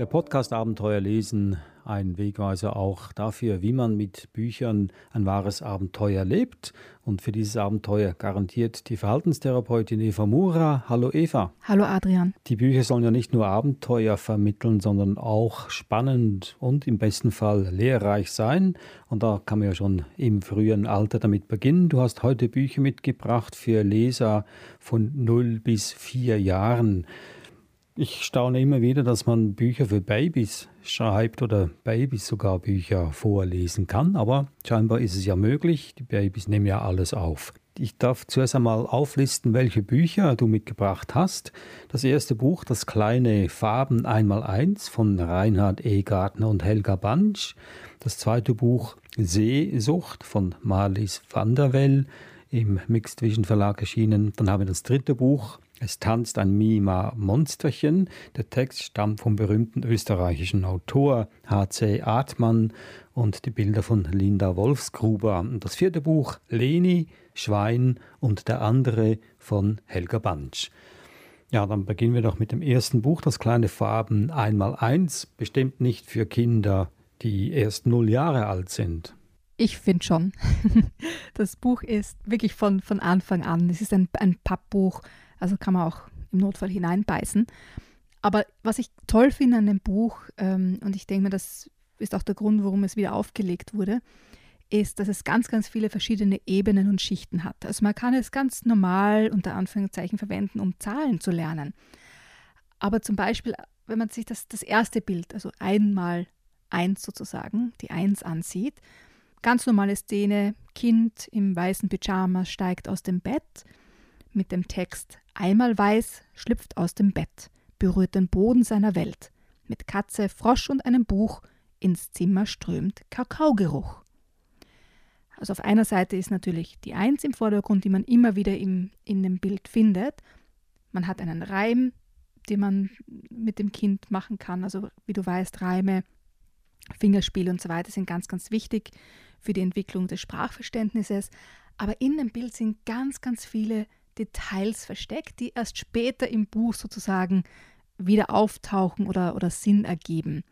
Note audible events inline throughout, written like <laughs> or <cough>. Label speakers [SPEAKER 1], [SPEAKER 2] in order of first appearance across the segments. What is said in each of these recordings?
[SPEAKER 1] Der Podcast Abenteuer lesen, ein Wegweiser auch dafür, wie man mit Büchern ein wahres Abenteuer lebt. Und für dieses Abenteuer garantiert die Verhaltenstherapeutin Eva Mura. Hallo Eva.
[SPEAKER 2] Hallo Adrian.
[SPEAKER 1] Die Bücher sollen ja nicht nur Abenteuer vermitteln, sondern auch spannend und im besten Fall lehrreich sein. Und da kann man ja schon im frühen Alter damit beginnen. Du hast heute Bücher mitgebracht für Leser von 0 bis 4 Jahren. Ich staune immer wieder, dass man Bücher für Babys schreibt oder Babys sogar Bücher vorlesen kann, aber scheinbar ist es ja möglich. Die Babys nehmen ja alles auf. Ich darf zuerst einmal auflisten, welche Bücher du mitgebracht hast. Das erste Buch, das kleine Farben einmal eins von Reinhard E. Gartner und Helga Bansch. Das zweite Buch Seesucht von Marlies van der Well im Mixed Vision Verlag erschienen. Dann haben wir das dritte Buch es tanzt ein Mima-Monsterchen. Der Text stammt vom berühmten österreichischen Autor H.C. Artmann und die Bilder von Linda Wolfsgruber. Das vierte Buch Leni, Schwein und der andere von Helga Bansch. Ja, dann beginnen wir doch mit dem ersten Buch, das kleine Farben einmal eins, bestimmt nicht für Kinder, die erst null Jahre alt sind.
[SPEAKER 2] Ich finde schon. <laughs> Das Buch ist wirklich von, von Anfang an. Es ist ein, ein Pappbuch, also kann man auch im Notfall hineinbeißen. Aber was ich toll finde an dem Buch, ähm, und ich denke mir, das ist auch der Grund, warum es wieder aufgelegt wurde, ist, dass es ganz, ganz viele verschiedene Ebenen und Schichten hat. Also man kann es ganz normal unter Anführungszeichen verwenden, um Zahlen zu lernen. Aber zum Beispiel, wenn man sich das, das erste Bild, also einmal eins sozusagen, die Eins ansieht, ganz normale Szene, Kind im weißen Pyjama steigt aus dem Bett mit dem Text Einmal weiß schlüpft aus dem Bett, berührt den Boden seiner Welt. Mit Katze, Frosch und einem Buch ins Zimmer strömt Kakaogeruch. Also auf einer Seite ist natürlich die Eins im Vordergrund, die man immer wieder im, in dem Bild findet. Man hat einen Reim, den man mit dem Kind machen kann. Also wie du weißt, Reime, Fingerspiele und so weiter sind ganz, ganz wichtig für die Entwicklung des Sprachverständnisses. Aber in dem Bild sind ganz, ganz viele Details versteckt, die erst später im Buch sozusagen wieder auftauchen oder, oder Sinn ergeben.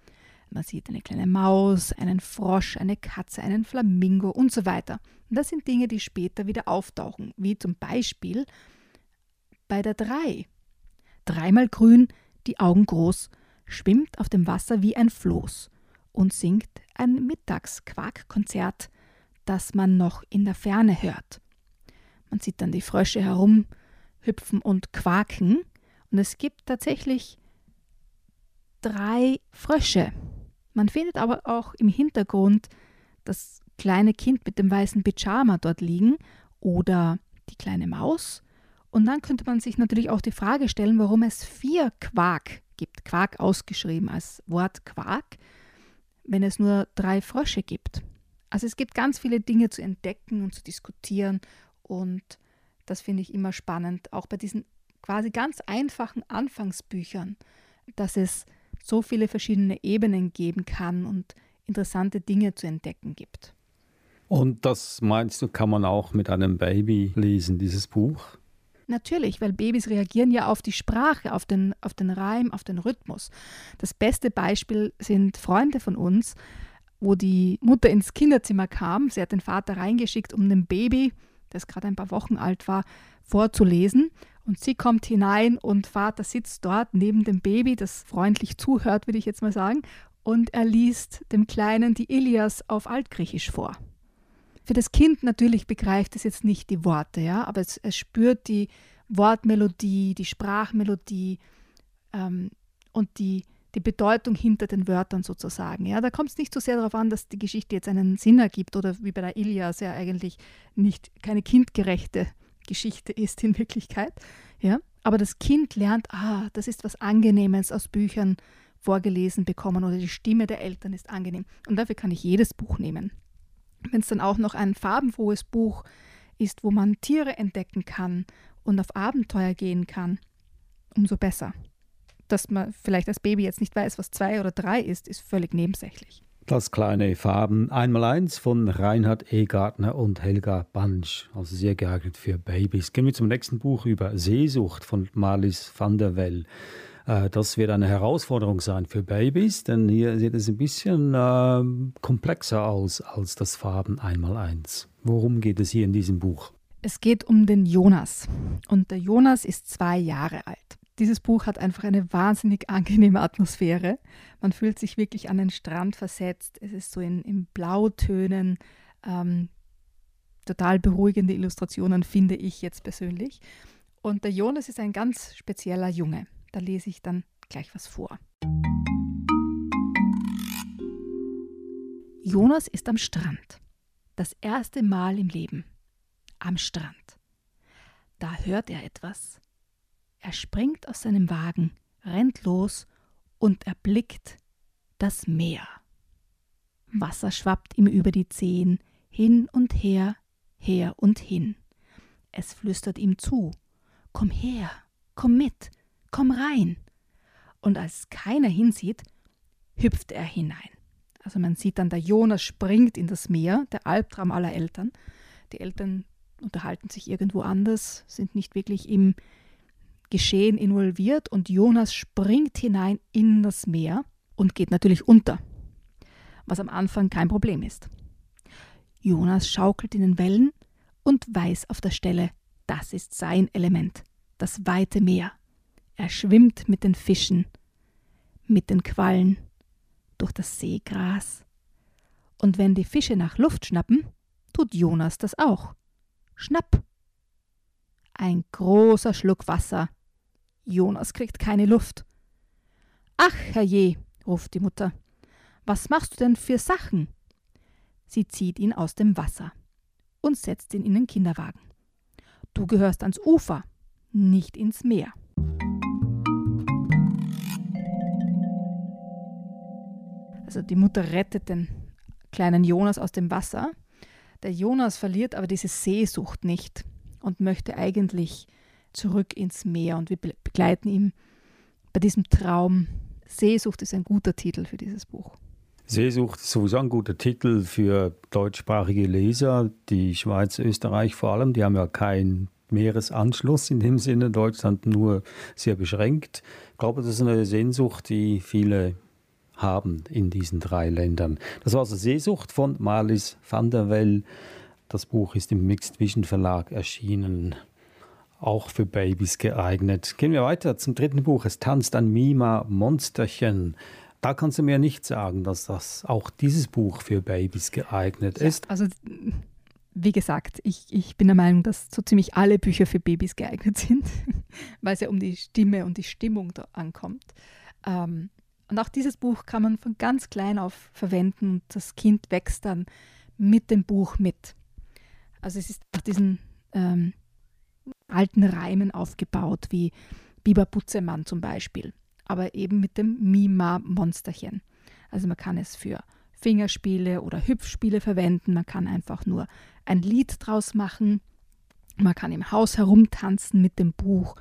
[SPEAKER 2] Man sieht eine kleine Maus, einen Frosch, eine Katze, einen Flamingo und so weiter. Und das sind Dinge, die später wieder auftauchen, wie zum Beispiel bei der 3. Dreimal grün, die Augen groß, schwimmt auf dem Wasser wie ein Floß und singt ein Mittagsquarkkonzert, das man noch in der Ferne hört. Man sieht dann die Frösche herumhüpfen und quaken. Und es gibt tatsächlich drei Frösche. Man findet aber auch im Hintergrund das kleine Kind mit dem weißen Pyjama dort liegen oder die kleine Maus. Und dann könnte man sich natürlich auch die Frage stellen, warum es vier Quark gibt. Quark ausgeschrieben als Wort Quark, wenn es nur drei Frösche gibt. Also es gibt ganz viele Dinge zu entdecken und zu diskutieren und das finde ich immer spannend, auch bei diesen quasi ganz einfachen Anfangsbüchern, dass es so viele verschiedene Ebenen geben kann und interessante Dinge zu entdecken gibt.
[SPEAKER 1] Und das meinst du, kann man auch mit einem Baby lesen, dieses Buch?
[SPEAKER 2] Natürlich, weil Babys reagieren ja auf die Sprache, auf den, auf den Reim, auf den Rhythmus. Das beste Beispiel sind Freunde von uns, wo die Mutter ins Kinderzimmer kam. Sie hat den Vater reingeschickt, um dem Baby das gerade ein paar Wochen alt war, vorzulesen. Und sie kommt hinein und Vater sitzt dort neben dem Baby, das freundlich zuhört, würde ich jetzt mal sagen, und er liest dem Kleinen die Ilias auf Altgriechisch vor. Für das Kind natürlich begreift es jetzt nicht die Worte, ja, aber es, es spürt die Wortmelodie, die Sprachmelodie ähm, und die, die Bedeutung hinter den Wörtern sozusagen. Ja, da kommt es nicht so sehr darauf an, dass die Geschichte jetzt einen Sinn ergibt oder wie bei der Ilias ja eigentlich nicht keine kindgerechte Geschichte ist in Wirklichkeit. Ja, aber das Kind lernt, ah, das ist was Angenehmes aus Büchern vorgelesen bekommen oder die Stimme der Eltern ist angenehm. Und dafür kann ich jedes Buch nehmen. Wenn es dann auch noch ein farbenfrohes Buch ist, wo man Tiere entdecken kann und auf Abenteuer gehen kann, umso besser dass man vielleicht als Baby jetzt nicht weiß, was zwei oder drei ist, ist völlig nebensächlich.
[SPEAKER 1] Das kleine Farben einmal eins von Reinhard E. Gartner und Helga Bansch, also sehr geeignet für Babys. Gehen wir zum nächsten Buch über Seesucht von Marlies van der Well. Äh, das wird eine Herausforderung sein für Babys, denn hier sieht es ein bisschen äh, komplexer aus als das Farben einmal eins. Worum geht es hier in diesem Buch?
[SPEAKER 2] Es geht um den Jonas. Und der Jonas ist zwei Jahre alt. Dieses Buch hat einfach eine wahnsinnig angenehme Atmosphäre. Man fühlt sich wirklich an den Strand versetzt. Es ist so in, in Blautönen. Ähm, total beruhigende Illustrationen, finde ich jetzt persönlich. Und der Jonas ist ein ganz spezieller Junge. Da lese ich dann gleich was vor. Jonas ist am Strand. Das erste Mal im Leben. Am Strand. Da hört er etwas. Er springt aus seinem Wagen, rennt los und erblickt das Meer. Wasser schwappt ihm über die Zehen, hin und her, her und hin. Es flüstert ihm zu Komm her, komm mit, komm rein. Und als keiner hinsieht, hüpft er hinein. Also man sieht dann, der Jonas springt in das Meer, der Albtraum aller Eltern. Die Eltern unterhalten sich irgendwo anders, sind nicht wirklich im Geschehen involviert und Jonas springt hinein in das Meer und geht natürlich unter, was am Anfang kein Problem ist. Jonas schaukelt in den Wellen und weiß auf der Stelle, das ist sein Element, das weite Meer. Er schwimmt mit den Fischen, mit den Quallen, durch das Seegras. Und wenn die Fische nach Luft schnappen, tut Jonas das auch. Schnapp! Ein großer Schluck Wasser Jonas kriegt keine Luft. Ach, herrje, ruft die Mutter, was machst du denn für Sachen? Sie zieht ihn aus dem Wasser und setzt ihn in den Kinderwagen. Du gehörst ans Ufer, nicht ins Meer. Also die Mutter rettet den kleinen Jonas aus dem Wasser. Der Jonas verliert aber diese Seesucht nicht und möchte eigentlich zurück ins Meer und wir begleiten ihn bei diesem Traum. Seesucht ist ein guter Titel für dieses Buch.
[SPEAKER 1] Seesucht ist sowieso ein guter Titel für deutschsprachige Leser. Die Schweiz, Österreich vor allem, die haben ja keinen Meeresanschluss in dem Sinne, Deutschland nur sehr beschränkt. Ich glaube, das ist eine Sehnsucht, die viele haben in diesen drei Ländern. Das war also Seesucht von Marlies van der Well. Das Buch ist im Mixed Vision Verlag erschienen auch für Babys geeignet. Gehen wir weiter zum dritten Buch. Es tanzt ein Mima Monsterchen. Da kannst du mir nicht sagen, dass das auch dieses Buch für Babys geeignet ist.
[SPEAKER 2] Ja, also wie gesagt, ich, ich bin der Meinung, dass so ziemlich alle Bücher für Babys geeignet sind, <laughs> weil es ja um die Stimme und die Stimmung da ankommt. Ähm, und auch dieses Buch kann man von ganz klein auf verwenden und das Kind wächst dann mit dem Buch mit. Also es ist nach diesen ähm, alten Reimen aufgebaut, wie Biber Butzemann zum Beispiel, aber eben mit dem Mima-Monsterchen. Also man kann es für Fingerspiele oder Hüpfspiele verwenden, man kann einfach nur ein Lied draus machen, man kann im Haus herumtanzen mit dem Buch.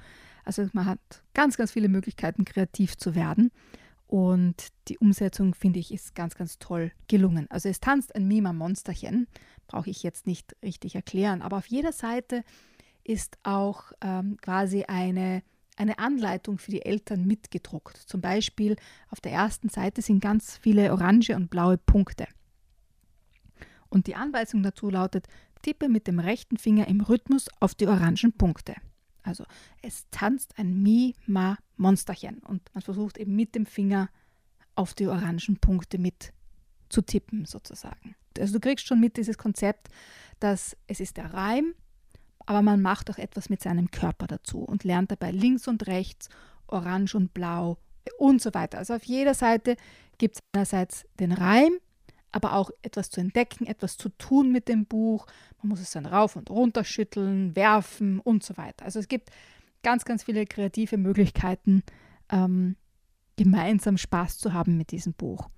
[SPEAKER 2] Also man hat ganz, ganz viele Möglichkeiten, kreativ zu werden. Und die Umsetzung, finde ich, ist ganz, ganz toll gelungen. Also es tanzt ein Mima-Monsterchen, brauche ich jetzt nicht richtig erklären, aber auf jeder Seite ist auch ähm, quasi eine, eine Anleitung für die Eltern mitgedruckt. Zum Beispiel auf der ersten Seite sind ganz viele orange und blaue Punkte. Und die Anweisung dazu lautet, tippe mit dem rechten Finger im Rhythmus auf die orangen Punkte. Also es tanzt ein Mi-Ma-Monsterchen und man versucht eben mit dem Finger auf die orangen Punkte mit zu tippen sozusagen. Also du kriegst schon mit dieses Konzept, dass es ist der Reim, aber man macht auch etwas mit seinem Körper dazu und lernt dabei links und rechts, orange und blau und so weiter. Also auf jeder Seite gibt es einerseits den Reim, aber auch etwas zu entdecken, etwas zu tun mit dem Buch. Man muss es dann rauf und runter schütteln, werfen und so weiter. Also es gibt ganz, ganz viele kreative Möglichkeiten, ähm, gemeinsam Spaß zu haben mit diesem Buch.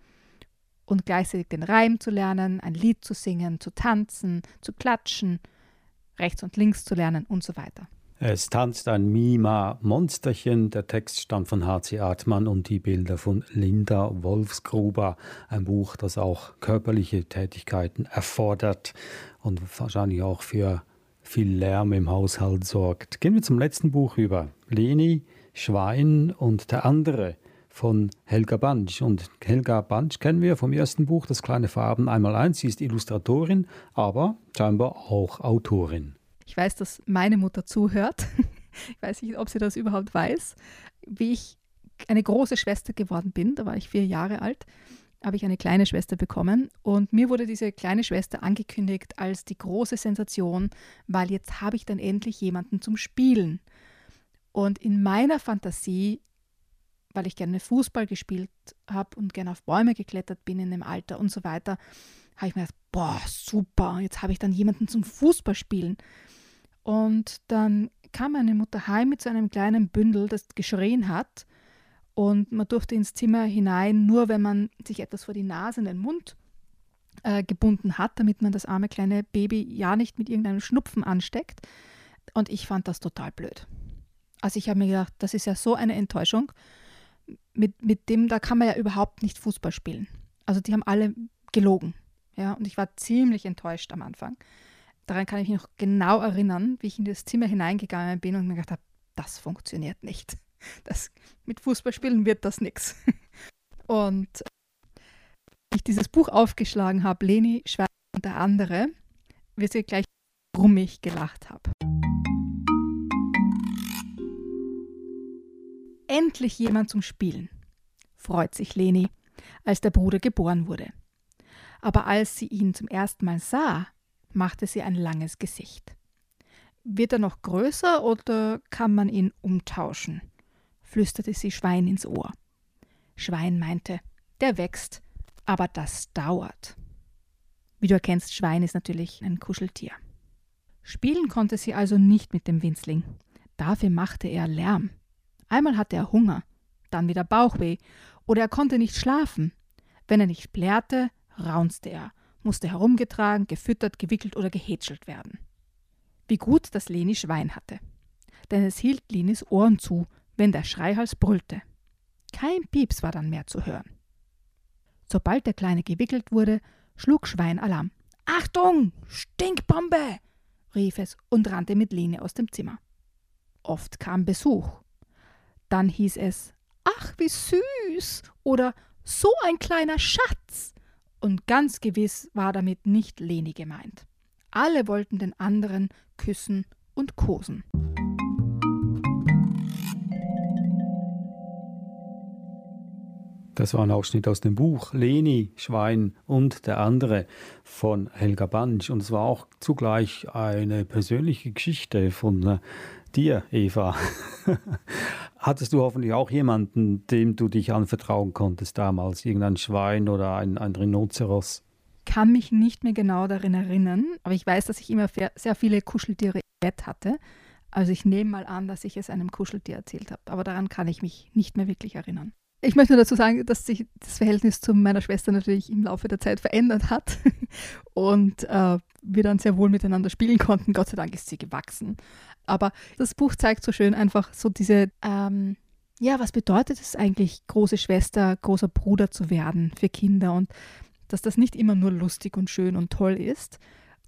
[SPEAKER 2] Und gleichzeitig den Reim zu lernen, ein Lied zu singen, zu tanzen, zu klatschen rechts und links zu lernen und so weiter.
[SPEAKER 1] Es tanzt ein Mima-Monsterchen. Der Text stammt von H.C. Artmann und die Bilder von Linda Wolfsgruber. Ein Buch, das auch körperliche Tätigkeiten erfordert und wahrscheinlich auch für viel Lärm im Haushalt sorgt. Gehen wir zum letzten Buch über. Leni, Schwein und der andere von Helga Bansch. Und Helga Bansch kennen wir vom ersten Buch, Das kleine Farben einmal eins. Sie ist Illustratorin, aber scheinbar auch Autorin.
[SPEAKER 2] Ich weiß, dass meine Mutter zuhört. <laughs> Ich weiß nicht, ob sie das überhaupt weiß. Wie ich eine große Schwester geworden bin, da war ich vier Jahre alt, habe ich eine kleine Schwester bekommen. Und mir wurde diese kleine Schwester angekündigt als die große Sensation, weil jetzt habe ich dann endlich jemanden zum Spielen. Und in meiner Fantasie, weil ich gerne Fußball gespielt habe und gerne auf Bäume geklettert bin in dem Alter und so weiter, habe ich mir gedacht, boah, super, jetzt habe ich dann jemanden zum Fußballspielen. Und dann kam meine Mutter heim mit so einem kleinen Bündel, das geschrien hat. Und man durfte ins Zimmer hinein, nur wenn man sich etwas vor die Nase und den Mund äh, gebunden hat, damit man das arme kleine Baby ja nicht mit irgendeinem Schnupfen ansteckt. Und ich fand das total blöd. Also ich habe mir gedacht, das ist ja so eine Enttäuschung. Mit, mit dem, da kann man ja überhaupt nicht Fußball spielen. Also die haben alle gelogen. Ja, und ich war ziemlich enttäuscht am Anfang daran kann ich mich noch genau erinnern, wie ich in das Zimmer hineingegangen bin und mir gedacht habe, das funktioniert nicht. <laughs> Das, mit Fußballspielen wird das nichts. <laughs> Und ich dieses Buch aufgeschlagen habe, Leni und der andere, wirst du gleich brummig gelacht habe. Endlich jemand zum Spielen, freut sich Leni, als der Bruder geboren wurde. Aber als sie ihn zum ersten Mal sah, machte sie ein langes Gesicht. Wird er noch größer oder kann man ihn umtauschen? flüsterte sie Schwein ins Ohr. Schwein meinte, der wächst, aber das dauert. Wie du erkennst, Schwein ist natürlich ein Kuscheltier. Spielen konnte sie also nicht mit dem Winzling. Dafür machte er Lärm. Einmal hatte er Hunger, dann wieder Bauchweh, oder er konnte nicht schlafen. Wenn er nicht plärrte, raunzte er musste herumgetragen, gefüttert, gewickelt oder gehätschelt werden. Wie gut, dass Leni Schwein hatte. Denn es hielt Lenis Ohren zu, wenn der Schreihals brüllte. Kein Pieps war dann mehr zu hören. Sobald der Kleine gewickelt wurde, schlug Schwein Alarm. Achtung! Stinkbombe! rief es und rannte mit Lene aus dem Zimmer. Oft kam Besuch. Dann hieß es Ach, wie süß! oder So ein kleiner Schatz! Und ganz gewiss war damit nicht Leni gemeint. Alle wollten den anderen küssen und kosen.
[SPEAKER 1] Das war ein Ausschnitt aus dem Buch Leni, Schwein und der andere von Helga Bansch. Und es war auch zugleich eine persönliche Geschichte von äh, dir, Eva. <laughs> Hattest du hoffentlich auch jemanden, dem du dich anvertrauen konntest damals? Irgendein Schwein oder ein, ein Rhinoceros?
[SPEAKER 2] kann mich nicht mehr genau darin erinnern, aber ich weiß, dass ich immer sehr viele Kuscheltiere im Bett hatte. Also ich nehme mal an, dass ich es einem Kuscheltier erzählt habe, aber daran kann ich mich nicht mehr wirklich erinnern. Ich möchte nur dazu sagen, dass sich das Verhältnis zu meiner Schwester natürlich im Laufe der Zeit verändert hat <laughs> und äh, wir dann sehr wohl miteinander spielen konnten. Gott sei Dank ist sie gewachsen. Aber das Buch zeigt so schön einfach so diese, ähm, ja, was bedeutet es eigentlich, große Schwester, großer Bruder zu werden für Kinder und dass das nicht immer nur lustig und schön und toll ist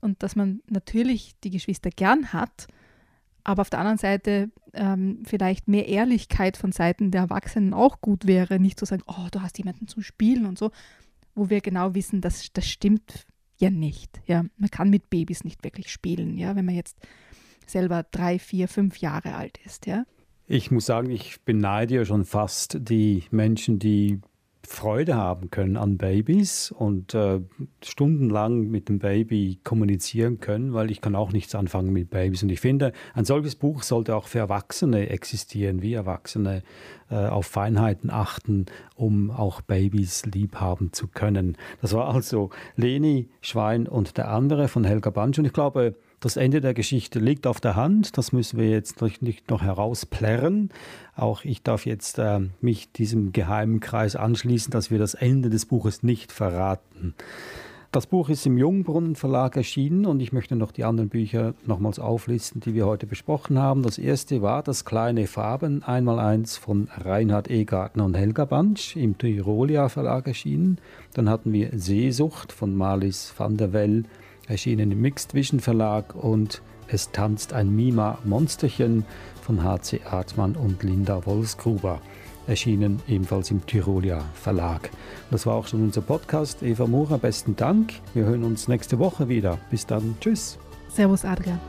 [SPEAKER 2] und dass man natürlich die Geschwister gern hat, aber auf der anderen Seite ähm, vielleicht mehr Ehrlichkeit von Seiten der Erwachsenen auch gut wäre, nicht zu sagen, oh, du hast jemanden zum Spielen und so, wo wir genau wissen, dass das stimmt ja nicht. Ja, man kann mit Babys nicht wirklich spielen, ja, wenn man jetzt selber drei, vier, fünf Jahre alt ist. Ja?
[SPEAKER 1] Ich muss sagen, ich beneide ja schon fast die Menschen, die Freude haben können an Babys und äh, stundenlang mit dem Baby kommunizieren können, weil ich kann auch nichts anfangen mit Babys. Und ich finde, ein solches Buch sollte auch für Erwachsene existieren, wie Erwachsene äh, auf Feinheiten achten, um auch Babys lieb haben zu können. Das war also Leni Schwein und der andere von Helga Bansch. Und ich glaube, das Ende der Geschichte liegt auf der Hand. Das müssen wir jetzt nicht noch herausplärren. Auch ich darf jetzt äh, mich diesem geheimen Kreis anschließen, dass wir das Ende des Buches nicht verraten. Das Buch ist im Jungbrunnen Verlag erschienen und ich möchte noch die anderen Bücher nochmals auflisten, die wir heute besprochen haben. Das erste war Das kleine Farben, einmal eins von Reinhard E. Gartner und Helga Bansch im Tyrolia Verlag erschienen. Dann hatten wir Seesucht von Marlies van der Well, erschienen im Mixed Vision Verlag und Es tanzt ein Mima Monsterchen von H.C. Artmann und Linda Wolfsgruber erschienen ebenfalls im Tyrolia Verlag. Das war auch schon unser Podcast. Eva Mura, besten Dank. Wir hören uns nächste Woche wieder. Bis dann. Tschüss.
[SPEAKER 2] Servus, Adrian.